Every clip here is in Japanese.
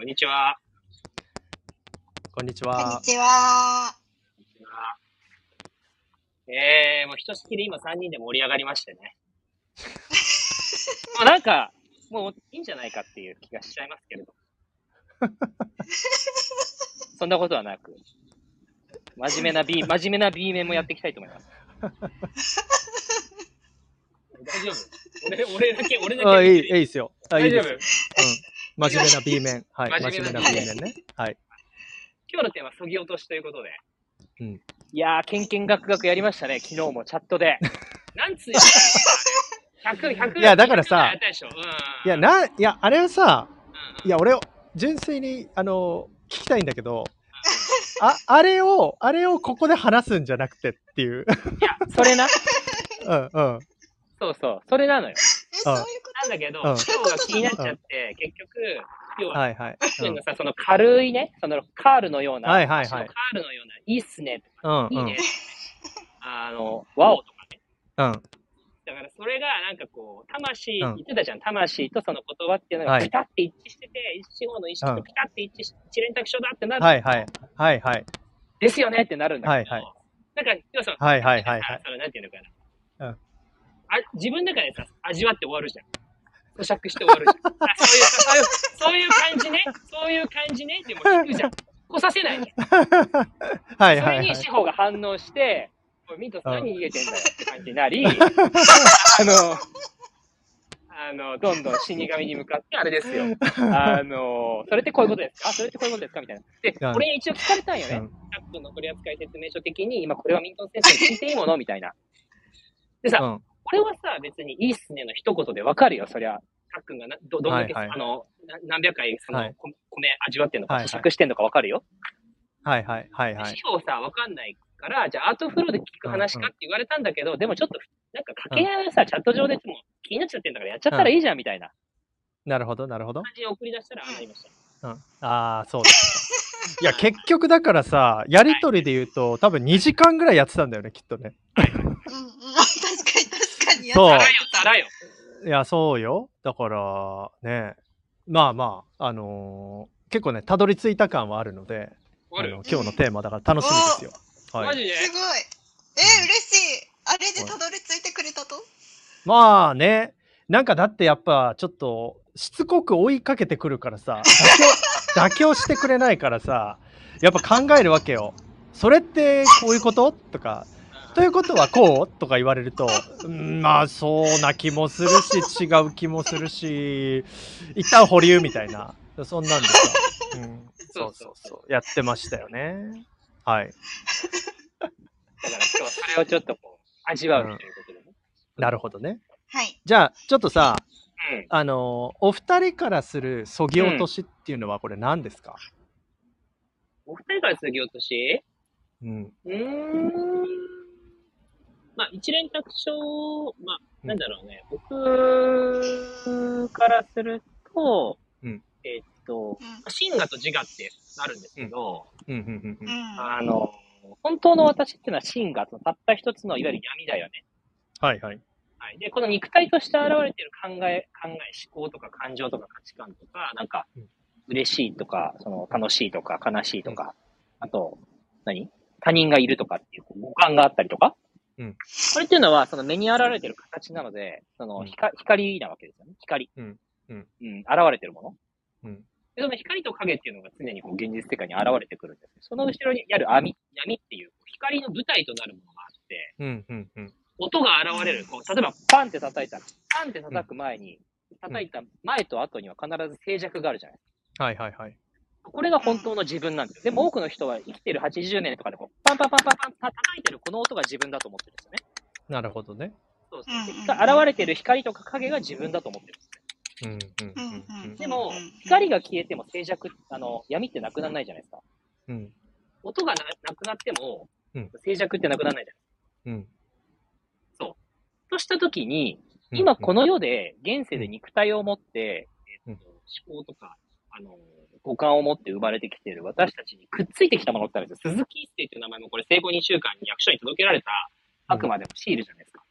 こんにちは。こんにちこんには。ちは。こんにちは。えー、もうひとしきり今3人で盛り上がりましてね。もうなんか、もういいんじゃないかっていう気がしちゃいますけれど。そんなことはなく、真面目な B、真面目な B 面もやっていきたいと思います。大丈夫？俺、俺だけ、俺だけ。あ、いい、いいですよ。あ、いい大丈夫？よ。うん。真面目な B 面。はい。真面目な B 面ね。はい。今日のテーマ、そぎ落としということで。うん。いやー、けんけんがくがくやりましたね、昨日もチャットで。なんつうの ?100、100。いやだからさ。いや、な、いや、あれはさ、うん、いや、俺、純粋に、あの、聞きたいんだけど、あ、あれを、あれをここで話すんじゃなくてっていう。いや、それな。うん、うん。そうそう、それなのよ。え、そういうこなんだけど、うん今日が気になっちゃって、結局、要は、はいはい。さ、その軽いね、そのカールのような、はいはいはいカールのような、いいっすね、うん、うん。いいね、あの、ワオとかね。うん。だからそれがなんかこう、魂、うん言ってたじゃん、魂とその言葉っていうのはいがピタって一致してて、一四方の意識とピタって一致し、一連卓書だってなる、はいはい。はいはい。ですよねってなるんだけど、はいはいなんか、要はその、はいはいはいはい。そのなんていうのかな。うんあ自分の中でさ、味わって終わるじゃん。咀嚼して終わるじゃん。あそういう、そういう、感じね？そういう感じね？ってもう聞くじゃん。来させないじゃん。はいはいはいそれに。志保が反応して、おいミントさん何逃げてんだよって感じになり、あの、あの、どんどん死神に向かって、あれですよ。あの、それってこういうことですか？それってこういうことですか？みたいな。でうん、俺に一応聞かれたんよね。うんタックの取扱説明書的に、今これはミントン先生に聞いていいもの？みたいな。でさ、うん。これはさ、別にいいっすねの一言でわかるよ、そりゃ。たっくんがなどどんだけ、はいはいあのな何百回その、はいこ米味わってんのか、はいはい咀嚼してんのかわかるよ？はいはいはいはい。司法さ、わかんないから、じゃあアートフローで聞く話かって言われたんだけど、でもちょっと、なんか掛け合いはさ、チャット上でも気になっちゃってんだからやっちゃったらいいじゃん、みたいななるほどなるほど。感じに送り出したら、ああなりました。うん。ああ、そうですか。いや、結局だからさ、やりとりで言うと、多分2時間ぐらいやってたんだよね、きっとね。とうんうん。確かそう。いや、そうよ。だから、ね、まあまあ、あのー結構ね、たどり着いた感はあるので、あの今日のテーマだから楽しみですよ。はい。マジで？すごい。え、嬉しい。あれでたどり着いてくれたと？まあね、なんかだってやっぱちょっとしつこく追いかけてくるからさ、妥協 妥協してくれないからさ、やっぱ考えるわけよ。それってこういうこと？とか、ということはこう？とか言われると、うんまあそうな気もするし、違う気もするし、一旦保留みたいな、そんなんでさ、うん、そうそうそう、やってましたよね。はい。だから今日はそれをちょっとこう、味わうということでね。なるほどね。はい。じゃあ、ちょっとさ、うん。あのお二人からするそぎ落としっていうのはこれ何ですか、お二人から次ぎ落とし？うん、うーん。まあ、一連卓書、まあ、なんだろうね。僕からすると、うんえっと、う真我と自我ってあるんですけど、うん、うん、うんうんん。うん。あの、本当の私っていうのは真我、そのたった一つのいわゆる闇だよね。はいはい。はい。で、この肉体として現れている考え、考え、思考とか感情とか価値観とか、なんかうん、嬉しいとか、その楽しいとか悲しいとか、あと、何？他人がいるとかっていうこう五感があったりとか。うんこれっていうのは、その目に現れている形なので、そのうん光、光なわけですよね。光。うんうんうん。現れてるもの。うんで、その光と影っていうのが常にこう現実世界に現れてくるんです。その後ろにある網、闇っていう光の舞台となるものがあって、うん、うん、うん。音が現れる。こう例えば、パンって叩いたら、パンって叩く前に、叩いた前と後には必ず静寂があるじゃないですか。はいはいはい。これが本当の自分なんですよ。でも多くの人は生きてる80年とかでこう、パンパンパンパンパン叩いてるこの音が自分だと思ってるんですよね。なるほどね。そうそう。でうんうん現れてる光とか影が自分だと思ってるんですね。うん、うん、うんうんでもうん、光が消えても静寂、あの、闇ってなくならないじゃないですか。うん、音がななくなってもうん、静寂ってなくならないじゃないうん。ですか。としたときに、うん今この世で現世で肉体を持って、うんえっと、思考とか、あの、五感を持って生まれてきている私たちにくっついてきたものってあるんですよ。鈴木一世という名前もこれ生後2週間に役所に届けられたあくまでもシールじゃないですか。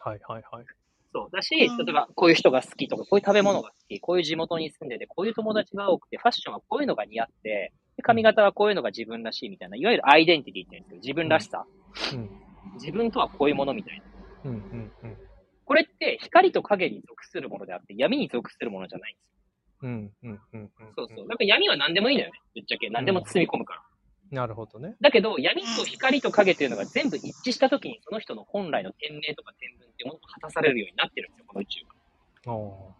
はいはいはい。そう。だし、うん例えばこういう人が好きとか、こういう食べ物が好き、こういう地元に住んでて、こういう友達が多くて、ファッションはこういうのが似合って、で髪型はこういうのが自分らしいみたいな、いわゆるアイデンティティって言うんですけど、自分らしさ。うん。自分とはこういうものみたいな。うん。うん。うん。これって光と影に属するものであって、闇に属するものじゃないんですよ。うん。うん。うん。そうそう。だから闇は何でもいいんだよね。ぶっちゃけ。何でも包み込むから。なるほどね。だけど、闇と光と影っていうのが全部一致したときに、その人の本来の天命とか天文っていうものが果たされるようになってるんですよ、この宇宙が。お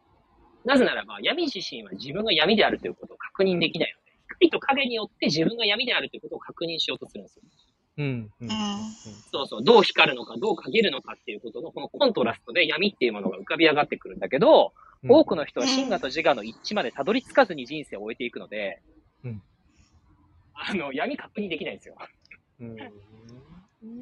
なぜならば、闇自身は自分が闇であるということを確認できないので、光と影によって自分が闇であるということを確認しようとするんですよ。ーうん。うん。うん。そうそう、どう光るのか、どう陰るのかっていうことの、このコントラストで闇っていうものが浮かび上がってくるんだけど、多くの人は真我と自我の一致までたどり着かずに人生を終えていくので、うんあの、闇確認できないんですよ。うん。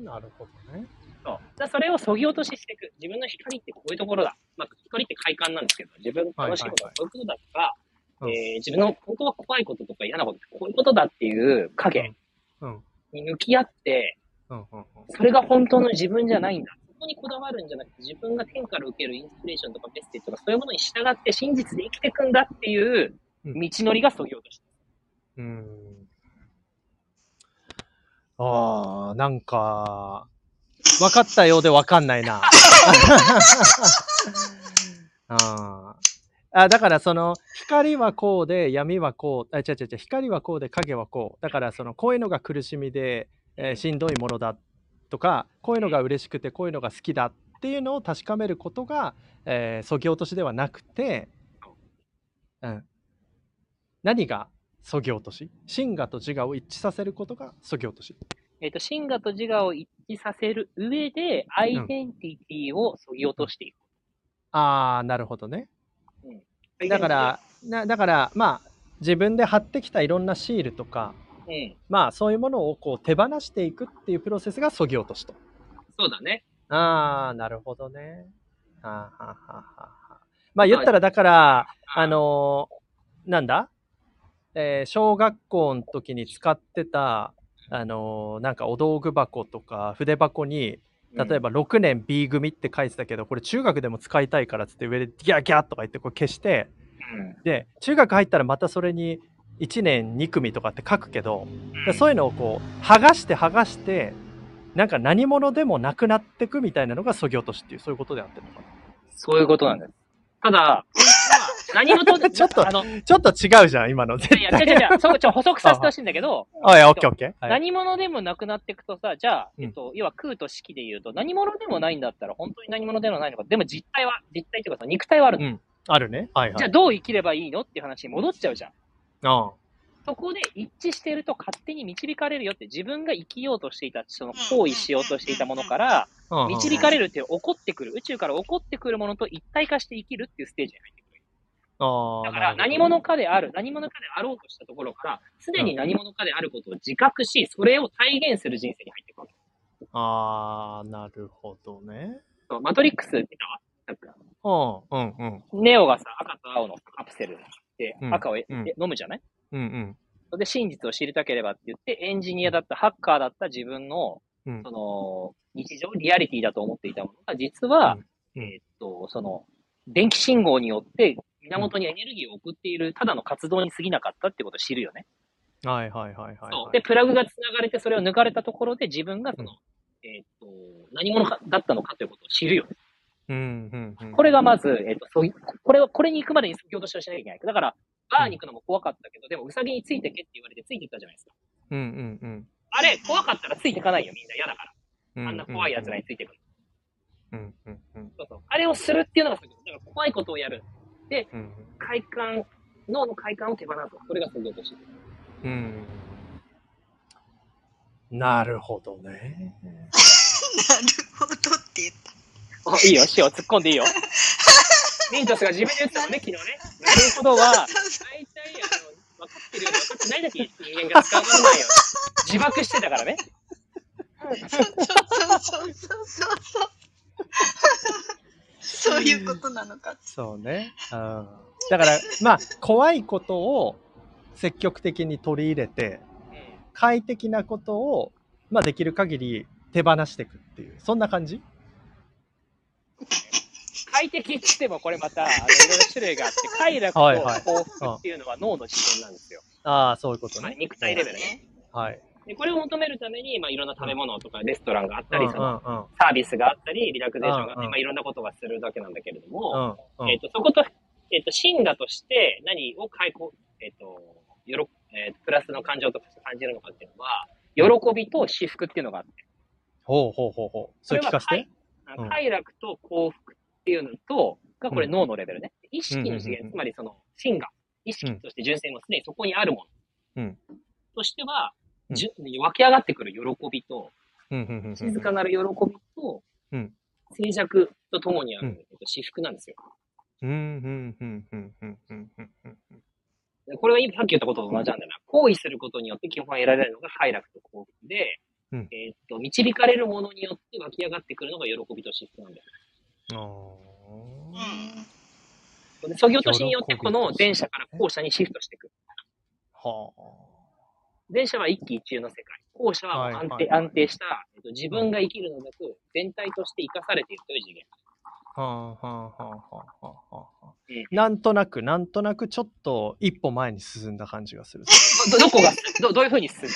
なるほどね。そう。だそれをそぎ落とししていく。自分の光ってこういうところだ。まあ、光って快感なんですけど、自分の楽しいことはこういうことだとか、はいはいはいえー自分の本当は怖いこととか嫌なことってこういうことだっていう影うん。に向き合って、うん。うん。それが本当の自分じゃないんだ。そこにこだわるんじゃなくて、自分が天から受けるインスピレーションとかメッセージとかそういうものに従って真実で生きていくんだっていううん道のりがそぎ落とし。うん。ああ、なんか、分かったようで分かんないな。あーあ、だからその、光はこうで、闇はこう、あ、違う違う違う、光はこうで、影はこう。だからその、こういうのが苦しみで、えーしんどいものだとか、こういうのが嬉しくて、こういうのが好きだっていうのを確かめることが、えー、そぎ落としではなくて、うん。何がそぎ落とし？真我と自我を一致させることがそぎ落とし？えっ、と、真我と自我を一致させる上で、アイデンティティをそぎ落としていく。ああ、なるほどね。だから、なだから、まあ、自分で貼ってきたいろんなシールとか、うん。まあ、そういうものをこう手放していくっていうプロセスがそぎ落としと。そうだね。ああ、なるほどね。はあ、はあはあはあ、まあ、言ったら、だから、あのーなんだ？えー小学校の時に使ってた、あのーなんかお道具箱とか筆箱に、例えば6年 B 組って書いてたけど、これ中学でも使いたいからっつって上でギャーギャーとか言ってこれ消して、うん、で、中学入ったらまたそれに1年2組とかって書くけど、でそういうのをこう、剥がして剥がして、なんか何者でもなくなってくみたいなのがそぎ落としっていう、そういうことであってるのかそういうことなんです。ただ、何事で、ちょっとあの、いな。ちょっと違うじゃん、今の。絶や、対。違う違う違う、そこちょ、補足させてほしいんだけど、あ、いや、オッケーオッケー。はい、何者でもなくなっていくとさ、じゃあ、うんえっと、要は空と式で言うと、何者でもないんだったら、本当に何者でもないのか。でも実体は、実体っていうかさ、肉体はあるの。うん。あるね。はいはい。じゃあ、どう生きればいいのっていう話に戻っちゃうじゃん。あそこで一致していると勝手に導かれるよって、自分が生きようとしていた、その行為しようとしていたものから、導かれるっていう、起こってくる、宇宙から起こってくるものと一体化して生きるっていうステージに入ってくる。あだから、何者かである、何者かであろうとしたところから、すでに何者かであることを自覚し、それを体現する人生に入ってくる。ああ、なるほどね。マトリックスってた？わなんか、うん、うん、うん。ネオがさ、赤と青のカプセルでうん赤をえ、うんえ飲むじゃない？うん、うん。それで真実を知りたければって言って、エンジニアだった、ハッカーだった自分の、うんその、日常、リアリティだと思っていたものが、実は、うんうんえーっと、その、電気信号によって、源にエネルギーを送っている、ただの活動に過ぎなかったってことを知るよね。はいはいはいはい、はい。で、プラグが繋がれて、それを抜かれたところで、自分がその、えーっと、何者かだったのかということを知るよね。うん、うん、うん。これがまず、えっ、と、そういこれを、これに行くまでに先ほどしをしなきゃいけない。だから、バーに行くのも怖かったけど、でも、ウサギについてけって言われてついてったじゃないですか。うん、うん、うん。あれ、怖かったらついてかないよ、みんな嫌だから。うんあんな怖い奴らについてくる。うん、うん、うん。そうそう。あれをするっていうのがすごい、だから怖いことをやる。うん、快感、脳の快感を手放す。それがすごいとしてる。うん。なるほどね。なるほどって言っいいよ、塩突っ込んでいいよ。ミントスが自分で言ってたもんね、昨日ね。なるほどは、大体、あの、分かってるようで分かってないだけ人間が使わないよ。自爆してたからね。そうそうそうそうそう。そういうことなのか。そうね。うん。だから、まあ、怖いことを積極的に取り入れて、快適なことを、まあ、できる限り手放していくっていう、そんな感じ？快適って言ってもこれまた、あのいろいろ種類があって、快楽と幸福っていうのは脳の視点なんですよ。ああ、そういうことね。肉体レベルね。はい。で、これを求めるために、まあ、いろんな食べ物とかレストランがあったり、そのうんサービスがあったり、リラクゼーションがあって、まあ、いろんなことがするだけなんだけれども、えっ、と、そこと、えっ、と、真我として何を解放、えっ、と、よろ、えープラスの感情として感じるのかっていうのは、喜びと至福っていうのがあって、ほうほうほうほう。それ聞かせて。快楽と幸福っていうのと、がこれ脳のレベルね。意識の次元、つまりその真が、意識として純粋もすでにそこにあるもの。うん、としては、湧き上がってくる喜びと、静かなる喜びと、静寂とともにある、えっと、私服なんですよ。うん、うん、うん、うん、うん、うんこれはさっき言ったことと同じなんだよな。行為することによって基本は得られるのが快楽と幸福で、うんえーっと、導かれるものによって湧き上がってくるのが喜びと至福なんだよ。あーで、そぎ落としによってこの前者から後者にシフトしていく。はあ。前者は一喜一憂の世界。後者は安定,、はいはい安定した、えっと、自分が生きるのなく、全体として生かされているという次元。はあはあはあはあはあなんとなく、なんとなくちょっと一歩前に進んだ感じがする。ど、どこが、ど、どういうふうに進む？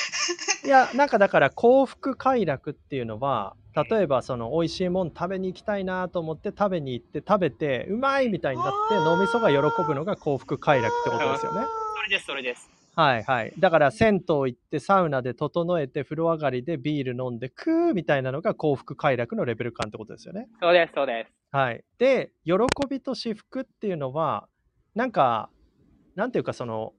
いや、なんかだから幸福快楽っていうのは、例えばその美味しいもん食べに行きたいなと思って食べに行って食べてうまいみたいになって脳みそが喜ぶのが幸福快楽ってことですよね。それです、それです。はいはい。だから銭湯行ってサウナで整えて風呂上がりでビール飲んでクーみたいなのが幸福快楽のレベル感ってことですよね。そうです、そうです。はい。で、喜びと至福っていうのは、なんか、なんていうかその、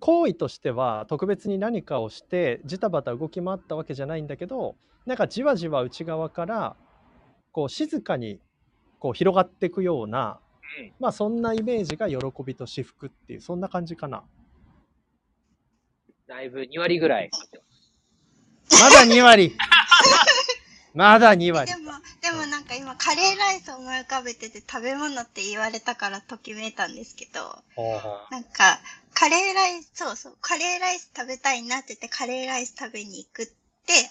行為としては特別に何かをしてジタバタ動き回ったわけじゃないんだけど、なんかじわじわ内側から、こう静かにこう広がっていくような、うんまあそんなイメージが喜びと至福っていう、そんな感じかな。だいぶ2割ぐらい。まだ2割 まだ2割で。も、でもなんか今カレーライスを思い浮かべてて食べ物って言われたからときめいたんですけど、なんか、カレーライス、そうそう、カレーライス食べたいなって言ってカレーライス食べに行くって、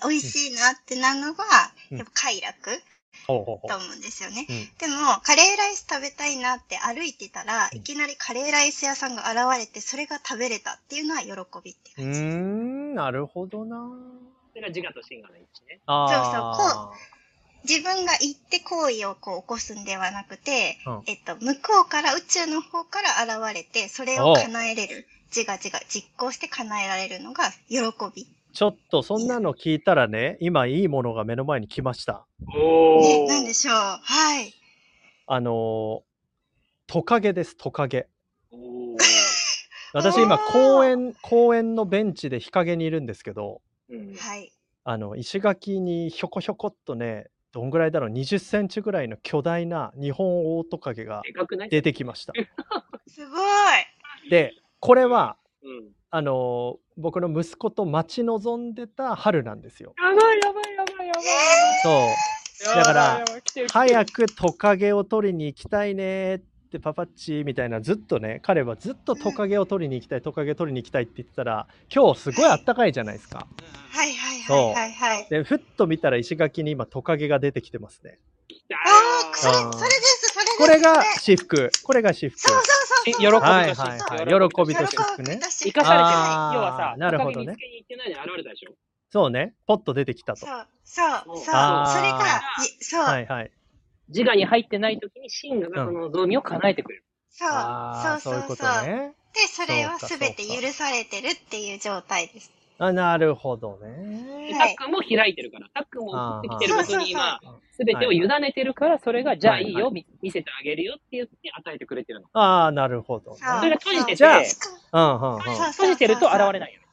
美味しいなってなるのが、うん。やっぱ快楽。ほうほうほと思うんですよね。でも、カレーライス食べたいなって歩いてたら、うんいきなりカレーライス屋さんが現れて、それが食べれたっていうのは喜びって感じです。ん、なるほどな。それが自我と真我の位置ね。あ自分が行って行為をこう起こすんではなくて、うんえっと、向こうから宇宙の方から現れて、それを叶えれる。自我自我、実行して叶えられるのが喜び。ちょっとそんなの聞いたらね、今いいものが目の前に来ました。おね、なんでしょう？はい。あのートカゲです、トカゲ。私今公園、公園のベンチで日陰にいるんですけど、うんはい。あの、石垣にひょこひょこっとね、どんぐらいだろう、20センチぐらいの巨大な日本オオトカゲが出てきました。すごい。で、これは、うん。あのー僕の息子と待ち望んでた春なんですよ。やばいやばいやばいやばい。そう。だから早くトカゲを取りに行きたいねってパパッチみたいなずっとね彼はずっとトカゲを取りに行きたいトカゲを取りに行きたいって言ってたら今日すごいあったかいじゃないですかはいはいはいはいはい。でふっと見たら石垣に今トカゲが出てきてますねああ、それです。これがそれ至福これが至福そうそうそうそう。喜びとはい至福はいはい。喜びと至福ね生かされてない。要はさ、なるほどね。トカゲ見つけに行ってないで現れたでしょ。そうね。ポッと出てきたと。そう、そう、そう。それが、いそう、はいはい。自我に入ってない時に真我がその望みを叶えてくれる。そう、そうそうそう。いうことそう。ね。で、それはすべて許されてるっていう状態です。あなるほどでねタックンも開いてるから、タックンも送ってきてることに今、すべてを委ねてるから、それが、じゃあいいよ、見せてあげるよって言って与えてくれてるの。ああなるほど。ねそれが閉じてて閉じてると現れないよね。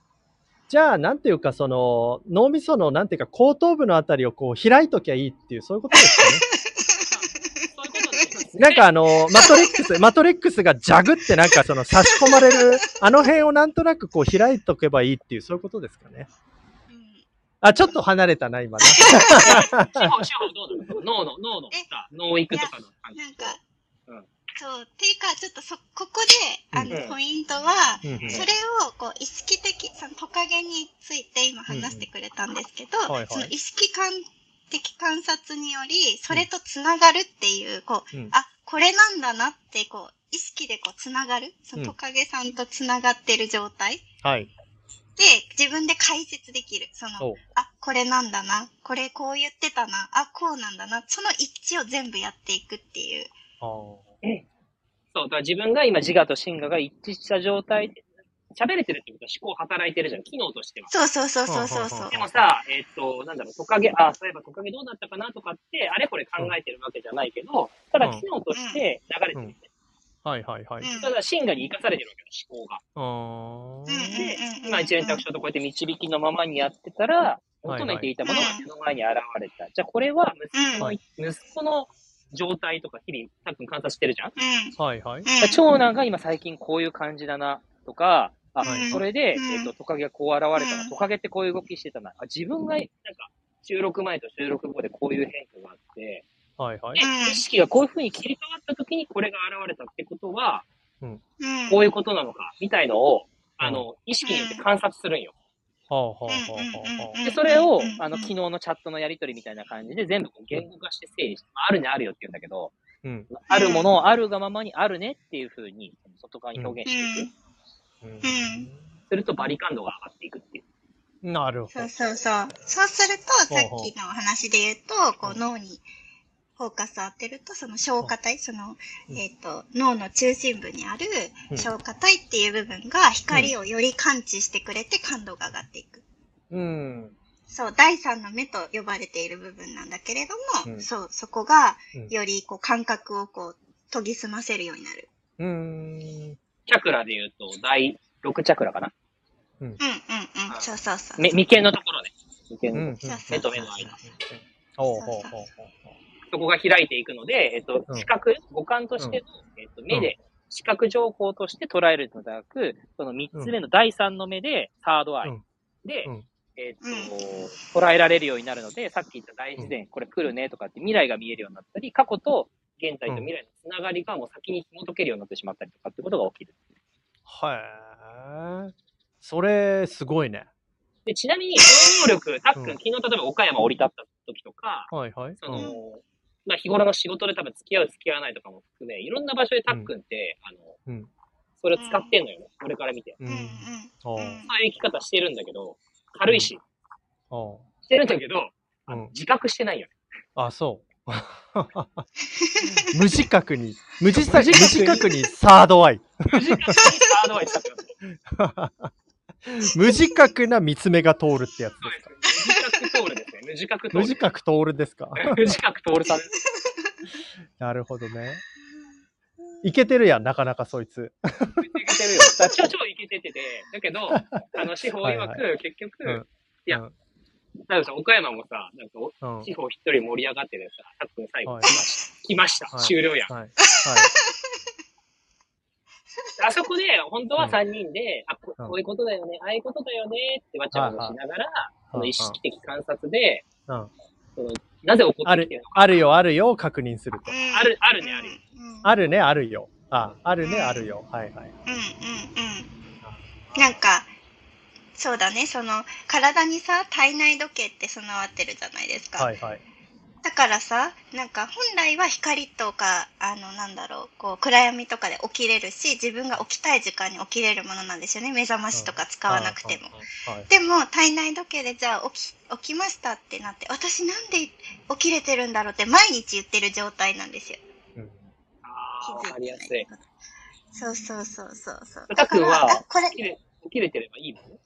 じゃあ、なんていうか、その、脳みその、なんていうか、後頭部のあたりをこう、開いときゃいいっていう、そういうことですかね。なんかあの、マトリックス、マトリックスがジャグってなんかその差し込まれる、あの辺をなんとなくこう開いとけばいいっていう、そういうことですかね。うん。あ、ちょっと離れたな、今な。司法、どうなの？脳の、脳のえ？さ、脳育とかの感じ。なんか、うん。そう、っていうか、ちょっとそ、ここで、あの、うんポイントは、それを、こう、意識的、そのトカゲについて今話してくれたんですけど、はいはい。その意識観的観察により、それとつながるっていう、こう、うんあ、これなんだなって、こう、意識でこう、つながる。そのうんトカゲさんとつながってる状態。はい。で、自分で解説できる。その、おあ、これなんだな。これこう言ってたな。あ、こうなんだな。その一致を全部やっていくっていう。あーそう、だから自分が今自我と真我が一致した状態で、喋れてるってことは思考働いてるじゃん、機能としては。そうそうそうそうそうそう。でもさ、えっと、なんだろう、トカゲ、あ、そういえばトカゲどうなったかなとかって、あれこれ考えてるわけじゃないけど、ただ機能として流れてる、ねはいはいはい。うんただ真我に生かされてるわけよ、思考が。で今一連卓上とこうやって導きのままにやってたら、はい求めていたものが目の前に現れた。じゃあこれは息子の、はい息子の状態とか日々、たっくん観察してるじゃんうん。はいはい。うん。長男が今最近こういう感じだな、とか、あ、はいそれで、うん。えっと、トカゲがこう現れたな、うん。トカゲってこういう動きしてたな、あ自分が、なんか、収録前と収録後でこういう変化があって、はいはい。意識がこういう風に切り替わった時にこれが現れたってことは、うん。こういうことなのか、みたいのを、あの、意識によって観察するんよ。はあはあはあはうんで、それをうん、あの、昨日のチャットのやりとりみたいな感じで全部こう言語化して整理して、まああるね、あるよって言うんだけど、あ。うん。あるものをあるがままにあるねっていう風に、外側に表現していく。するとバリ感度が上がっていくっていう。うん。なるほどそう。そうそう。そうすると、さっきの話で言うと、こう脳にフォーカスを当てると、その消化体、その、うんえっ、と、脳の中心部にあるうん消化体っていう部分が光をより感知してくれて感度が上がっていく。うん。そう、第三の目と呼ばれている部分なんだけれども、うんそう、そこがうんよりこう感覚をこう研ぎ澄ませるようになる。うん。チャクラで言うと、第6チャクラかな？うんうんうん。そうそうそう。目眉間のところね。眉間のうん。そうそう目と目の間。ほうほうほうほう。そこが開いていくので、えっとう、ん視覚、五感としての、えっと、目で、視覚情報として捉えるのではなく、その三つ目の第三の目で、サードアイうんでうん、えっうんと、捉えられるようになるので、さっき言った大自然、これ来るねとかって未来が見えるようになったり、過去と現在と未来のつながりがもう先に紐解けるようになってしまったりとかってことが起きる。へえ。それ、すごいね。で、ちなみに、その能力、たっくん、うん昨日例えば岡山降り立った時とか、はいはい。その、うんまあ日頃の仕事で多分付き合う付き合わないとかも含め、いろんな場所でたっくんって、あの、うんそれを使ってんのよね、俺から見て。ううんうんん。そういう生き方してるんだけど、軽いし、あしてるんだけど、あ。うん。自覚してないよね。あ、そう。無自覚に、無自覚無自覚にサードアイ。無自覚にサードアイ使ってます。無自覚な見つめが通るってやつですか？です。無自覚通るですね。無自覚通る。無自覚通るですか？無自覚通るさん。なるほどね。いけてるやん、なかなかそいつ。いけてるよ。超超いけててて、だけど、あの、司法曰はいく、結局、うんいやうんだからさ、岡山もさ、なんかお、うん。司法一人盛り上がっててさ、たっくん最後はい来ました。来ました。はい終了やん。はい。はい。あそこで、本当は3人で、あこ、うんこういうことだよね、ああいうことだよねってわちゃわちゃしながら、そのい意識的観察で、うん。そのなぜ起こあるってきてるの、か。あるよ、あるよを確認すると。うんある、あるね、あるよ。うんあるね、あるよ。あ、あるね、あるよ。はいはい。うんうんうん。なんか、そうだね、その、体にさ、体内時計って備わってるじゃないですか。はいはい。だからさ、なんか本来は光とか、あの、なんだろう、こう、暗闇とかで起きれるし、自分が起きたい時間に起きれるものなんですよね。目覚ましとか使わなくても。はい。でも、体内時計でじゃあ起き、起きましたってなって、私なんで起きれてるんだろうって毎日言ってる状態なんですよ。うんああ、わかりやすい。そうそうそうそうそう。たっくんはあこれ起、きれ起きれてればいいもんね。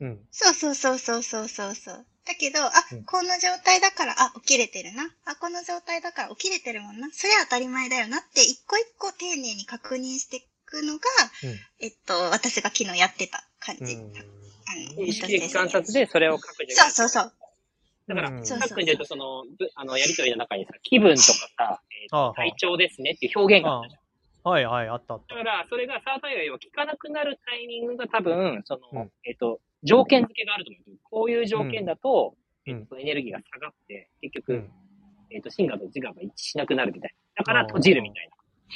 うん。そうそうそうそうそうそうそう。だけど、あうん、この状態だから、あ、起きれてるな。あ、この状態だから起きれてるもんな。それは当たり前だよなって、一個一個丁寧に確認していくのが、えっと、私が昨日やってた感じ。うん。あの意識的観察でそれを書くじゃそうそうそう。だから、うんそうたっくんで言うと、その、ぶあの、やりとりの中にさ、気分とかさ、えー体調ですねっていう表現があったじゃん。はいはい、あったあっただ。から、それがサータイヤは効かなくなるタイミングが多分、その、うんえっ、と、条件付けがあると思う。こういう条件だと、うんえっ、と、エネルギーが下がって、結局、うん。えっ、と、真我と自我が一致しなくなるみたいな。だから閉じるみたい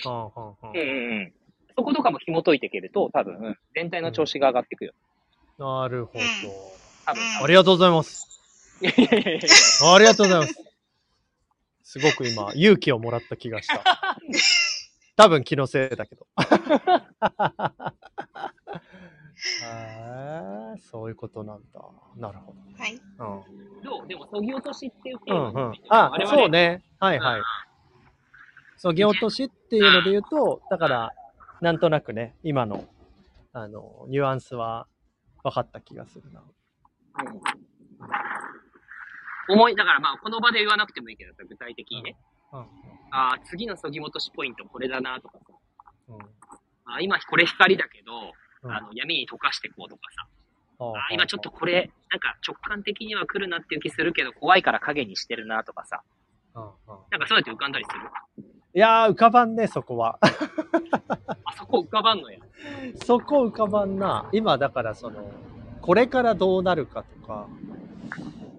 はあはあはな。うんうんうん。そことかも紐解いていけると、多分、全体の調子が上がっていくよ。あ。なるほど。多分。ありがとうございます。いやいやいやいやありがとうございます。すごく今、勇気をもらった気がした。多分気のせいだけど。あーそういうことなんだ。なるほはい。ど。どう？でも、そぎ落としっていうテうん。ーマうんうん。あそうね。はいはい。そぎ落としっていうので言うと、だから、なんとなくね、今の、あの、ニュアンスは分かった気がするな。うん思い、だからまあ、この場で言わなくてもいいけどさ、具体的にね。うん。ああ、次のそぎ落としポイントこれだなとかさ。うん。あー今これ光だけど、うんあの闇に溶かしていこうとかさ。あ今ちょっとこれ、なんか直感的には来るなっていう気するけど、怖いから影にしてるなとかさ。うんうんなんかそうやって浮かんだりする？いやー、浮かばんね、そこは。あそこ浮かばんのや。そこ浮かばんな。今、だからその、これからどうなるかとか、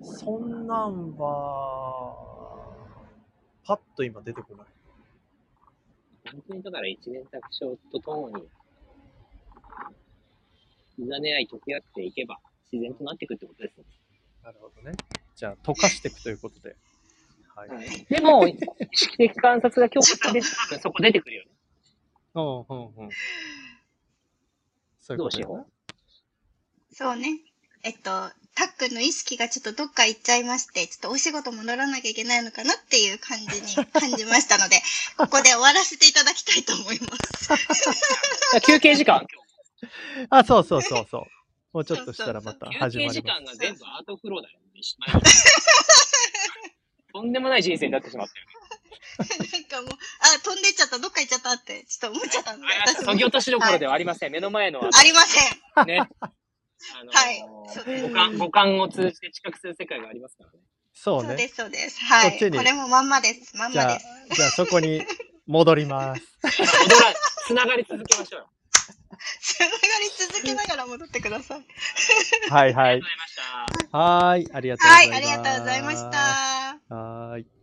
そんなんは、パッと今出てこない。本当にだから一年卓勝とともに、いざね合い溶け合っていけば、自然となっていくってことですね。なるほどね。じゃあ、溶かしていくということで。はい。でも、意識的観察が強化されて、多 分そこ出てくるよね。うん、うん、うん。そういうことだよねそうね。えっと、たっくんの意識がちょっとどっか行っちゃいまして、ちょっとお仕事戻らなきゃいけないのかなっていう感じに 感じましたので、ここで終わらせていただきたいと思います。休憩時間、あ、そうそうそうそう。もうちょっとしたらまた休始ま憩時ります。間が全部アートフローだよね。とんでもない人生になってしまったよね。なんかもう、あ、飛んでっちゃった、どっか行っちゃったって、ちょっと思っちゃったんで、そぎ落としどころではありません。目の前の、ありません。ね。あのはいそうです五感、五感を通じて知覚する世界がありますからね。そうね。そうです、そうです。はい。こっちにこれもまんまです。まんじゃあまです。、じゃあそこに戻ります。戻ら、つながり続けましょうよ。ながり続けながら戻ってください。はいはい。はい、ありがとうございました。はい、ありがとうございました。はい。